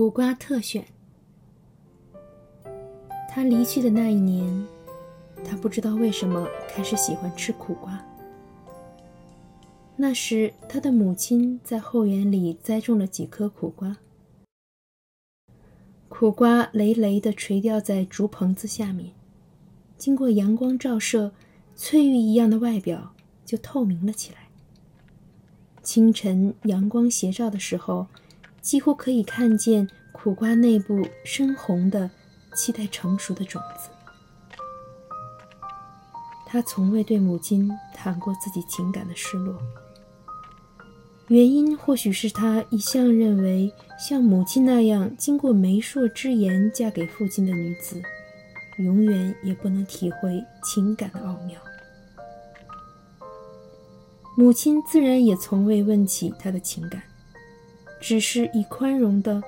苦瓜特选。他离去的那一年，他不知道为什么开始喜欢吃苦瓜。那时，他的母亲在后园里栽种了几棵苦瓜，苦瓜累累地垂吊在竹棚子下面，经过阳光照射，翠玉一样的外表就透明了起来。清晨阳光斜照的时候，几乎可以看见苦瓜内部深红的。期待成熟的种子。他从未对母亲谈过自己情感的失落，原因或许是他一向认为，像母亲那样经过媒妁之言嫁给父亲的女子，永远也不能体会情感的奥妙。母亲自然也从未问起他的情感，只是以宽容的、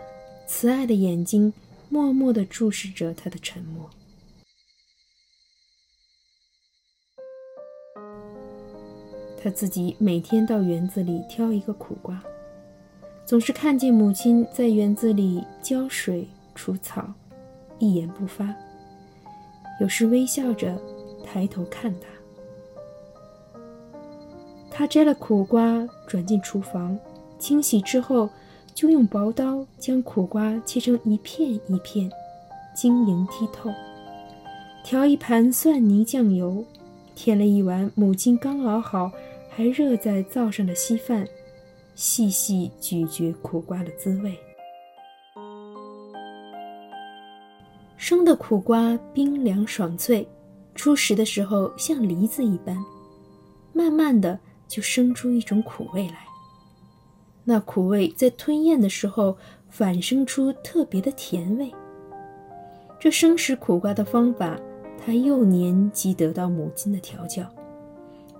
慈爱的眼睛。默默地注视着他的沉默。他自己每天到园子里挑一个苦瓜，总是看见母亲在园子里浇水、除草，一言不发。有时微笑着抬头看他。他摘了苦瓜，转进厨房，清洗之后。就用薄刀将苦瓜切成一片一片，晶莹剔透。调一盘蒜泥酱油，添了一碗母亲刚熬好还热在灶上的稀饭，细细咀嚼苦瓜的滋味。生的苦瓜冰凉爽脆，初食的时候像梨子一般，慢慢的就生出一种苦味来。那苦味在吞咽的时候反生出特别的甜味。这生食苦瓜的方法，他幼年即得到母亲的调教，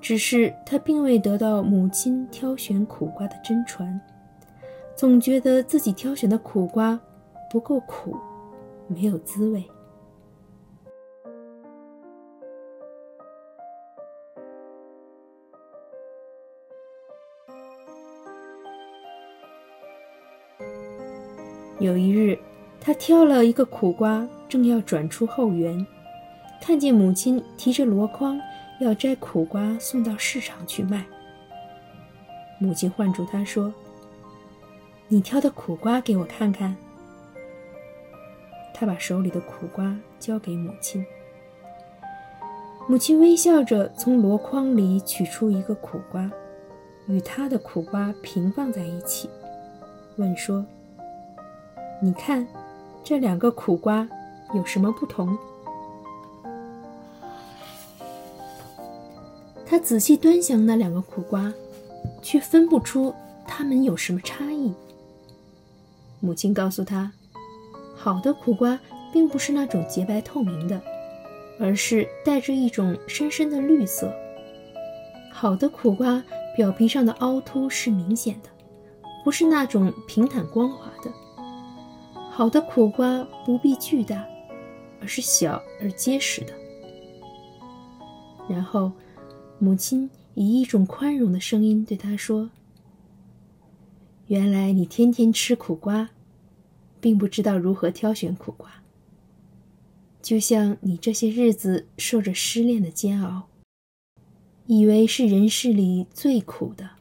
只是他并未得到母亲挑选苦瓜的真传，总觉得自己挑选的苦瓜不够苦，没有滋味。有一日，他挑了一个苦瓜，正要转出后园，看见母亲提着箩筐要摘苦瓜送到市场去卖。母亲唤住他说：“你挑的苦瓜给我看看。”他把手里的苦瓜交给母亲，母亲微笑着从箩筐里取出一个苦瓜，与他的苦瓜平放在一起，问说。你看，这两个苦瓜有什么不同？他仔细端详那两个苦瓜，却分不出它们有什么差异。母亲告诉他，好的苦瓜并不是那种洁白透明的，而是带着一种深深的绿色。好的苦瓜表皮上的凹凸是明显的，不是那种平坦光滑的。好的苦瓜不必巨大，而是小而结实的。然后，母亲以一种宽容的声音对他说：“原来你天天吃苦瓜，并不知道如何挑选苦瓜。就像你这些日子受着失恋的煎熬，以为是人世里最苦的，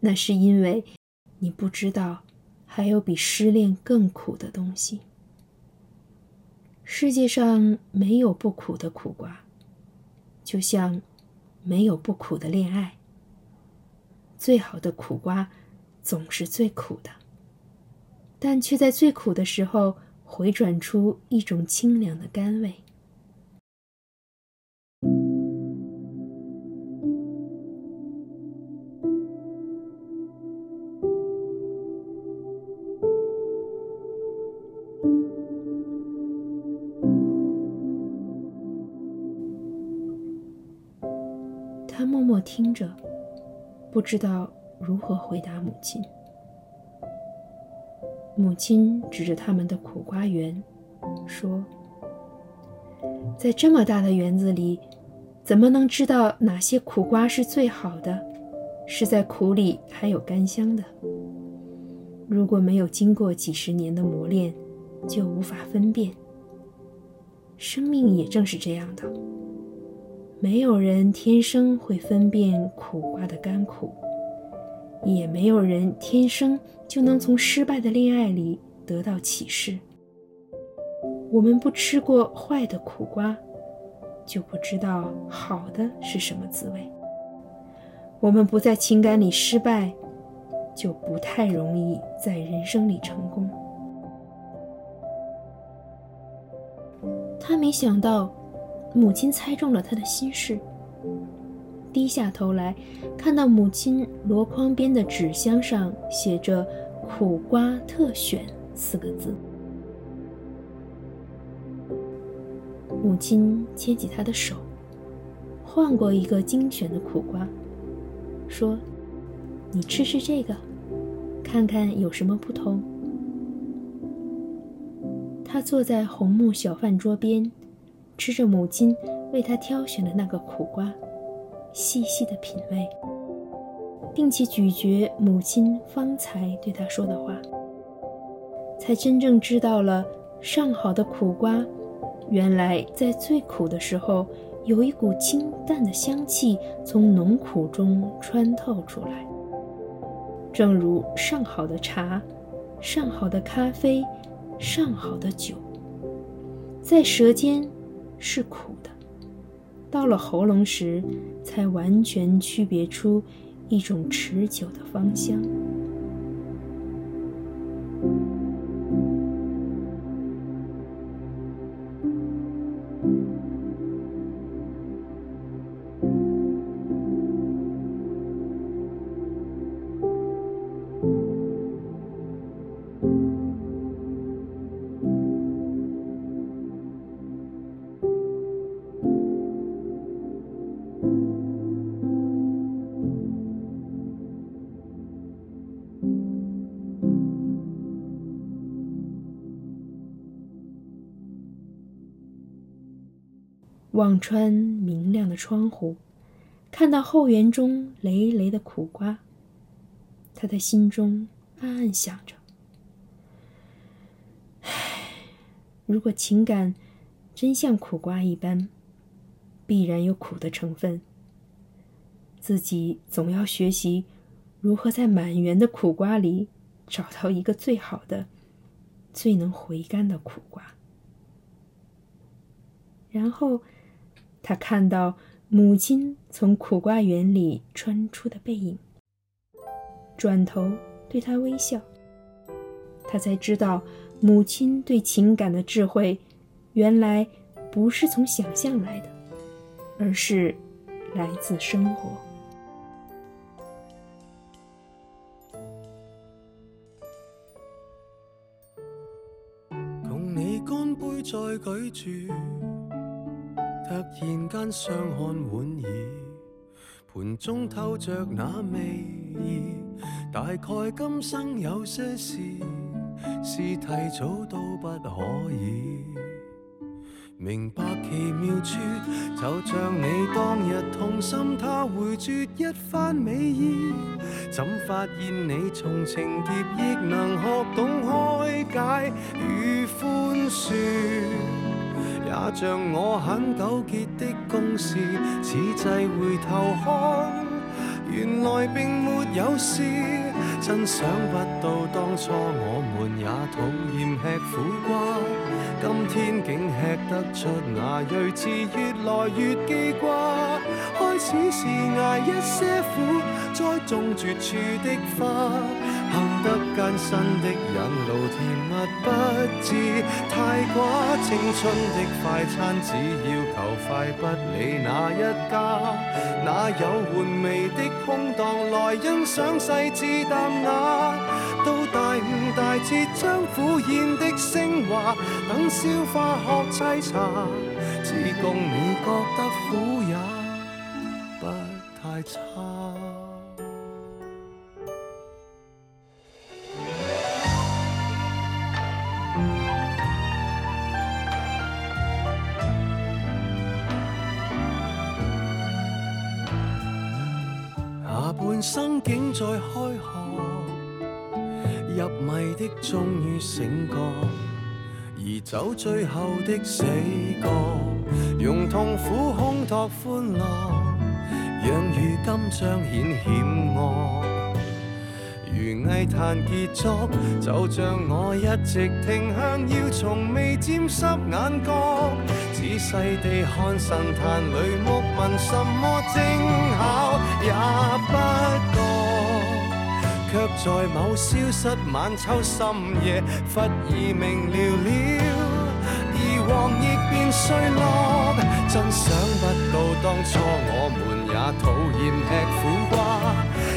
那是因为你不知道。”还有比失恋更苦的东西。世界上没有不苦的苦瓜，就像没有不苦的恋爱。最好的苦瓜总是最苦的，但却在最苦的时候回转出一种清凉的甘味。他默默听着，不知道如何回答母亲。母亲指着他们的苦瓜园，说：“在这么大的园子里，怎么能知道哪些苦瓜是最好的？是在苦里还有甘香的。如果没有经过几十年的磨练，就无法分辨。生命也正是这样的，没有人天生会分辨苦瓜的甘苦，也没有人天生就能从失败的恋爱里得到启示。我们不吃过坏的苦瓜，就不知道好的是什么滋味。我们不在情感里失败，就不太容易在人生里成功。他没想到，母亲猜中了他的心事。低下头来，看到母亲箩筐边的纸箱上写着“苦瓜特选”四个字。母亲牵起他的手，换过一个精选的苦瓜，说：“你吃吃这个，看看有什么不同。”他坐在红木小饭桌边，吃着母亲为他挑选的那个苦瓜，细细的品味，并且咀嚼母亲方才对他说的话，才真正知道了上好的苦瓜，原来在最苦的时候，有一股清淡的香气从浓苦中穿透出来，正如上好的茶，上好的咖啡。上好的酒，在舌尖是苦的，到了喉咙时，才完全区别出一种持久的芳香。望穿明亮的窗户，看到后园中累累的苦瓜，他的心中暗暗想着：唉，如果情感真像苦瓜一般，必然有苦的成分。自己总要学习如何在满园的苦瓜里找到一个最好的、最能回甘的苦瓜，然后。他看到母亲从苦瓜园里穿出的背影，转头对他微笑。他才知道，母亲对情感的智慧，原来不是从想象来的，而是来自生活。共你干杯，再举住。突然间相看莞尔，盘中透着那味意。大概今生有些事，是提早都不可以。明白奇妙处，就像你当日痛心，他回绝一番美意。怎发现你从情劫亦能学懂开解与宽恕？也像我很纠结的公事，此际回头看，原来并没有事。真想不到当初我们也讨厌吃苦瓜，今天竟吃得出那睿智，越来越记挂。开始是挨一些苦，栽种绝处的花。行得艰辛的引路，甜蜜不知太寡。青春的快餐，只要求快，不理哪一家。哪有玩味的空档来欣赏细致淡雅？到大悟大彻，将苦咽的升华，等消化学沏茶，只供你觉得苦也不太差。生竟在开学，入迷的终于醒觉，移走最后的死角，用痛苦烘托欢乐，让如今彰显险恶。如艺坛结束，就像我一直停向，要从未沾湿眼角，仔细地看神坛里木纹，什么精巧也不觉。却在某消失晚秋深夜，忽已明了了，而黄亦变碎落。真想不到当初我们也讨厌吃苦瓜，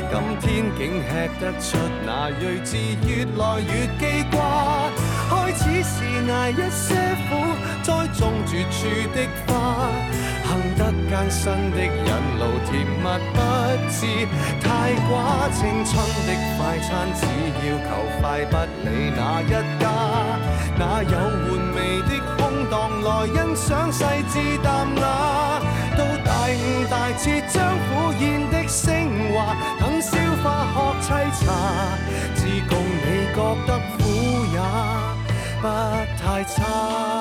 今天竟吃得出那睿智，越来越记挂。开始是挨一些，栽种绝处的花。行得艰辛的引路，甜蜜不知太寡。青春的快餐，只要求快，不理哪一家。哪有玩味的空档来欣赏细致淡雅？到大悟大彻，将苦咽的升华，等消化喝沏茶，自共你觉得苦也不太差。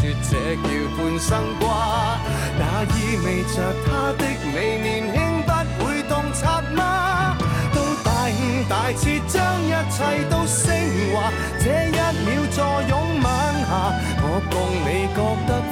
说这叫半生挂，那意味着他的美年轻不会洞察吗？到大悟大彻，将一切都升华。这一秒坐拥晚霞，我共你觉得。